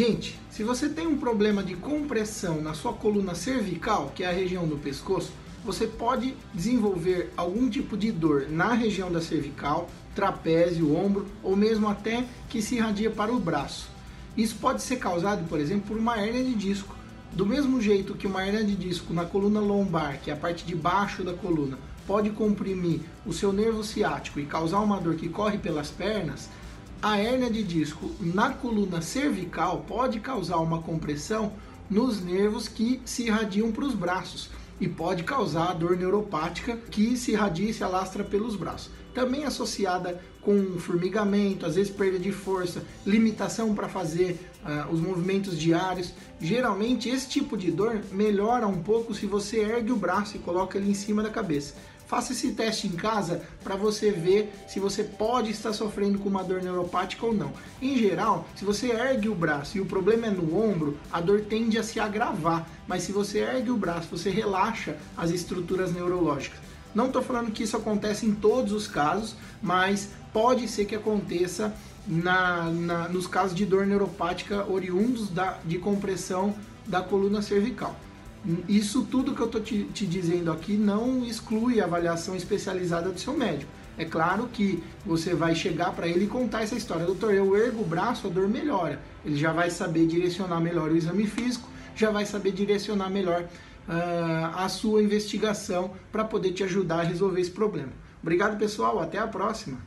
Gente, se você tem um problema de compressão na sua coluna cervical, que é a região do pescoço, você pode desenvolver algum tipo de dor na região da cervical, trapézio, ombro ou mesmo até que se irradia para o braço. Isso pode ser causado, por exemplo, por uma hernia de disco. Do mesmo jeito que uma hernia de disco na coluna lombar, que é a parte de baixo da coluna, pode comprimir o seu nervo ciático e causar uma dor que corre pelas pernas, a hérnia de disco na coluna cervical pode causar uma compressão nos nervos que se irradiam para os braços e pode causar dor neuropática que se irradia e se alastra pelos braços. Também associada com formigamento, às vezes perda de força, limitação para fazer uh, os movimentos diários. Geralmente esse tipo de dor melhora um pouco se você ergue o braço e coloca ele em cima da cabeça. Faça esse teste em casa para você ver se você pode estar sofrendo com uma dor neuropática ou não. Em geral, se você ergue o braço e o problema é no ombro, a dor tende a se agravar. Mas se você ergue o braço, você relaxa as estruturas neurológicas. Não estou falando que isso acontece em todos os casos, mas pode ser que aconteça na, na, nos casos de dor neuropática oriundos da, de compressão da coluna cervical. Isso tudo que eu estou te, te, dizendo aqui não exclui a avaliação especializada do seu médico. É claro que você vai chegar para ele e contar essa história. Doutor, eu ergo o braço, a dor melhora. Ele já vai saber direcionar melhor o exame físico, já vai saber direcionar melhor uh, a sua investigação para poder te ajudar a resolver esse problema. Obrigado, pessoal. Até a próxima.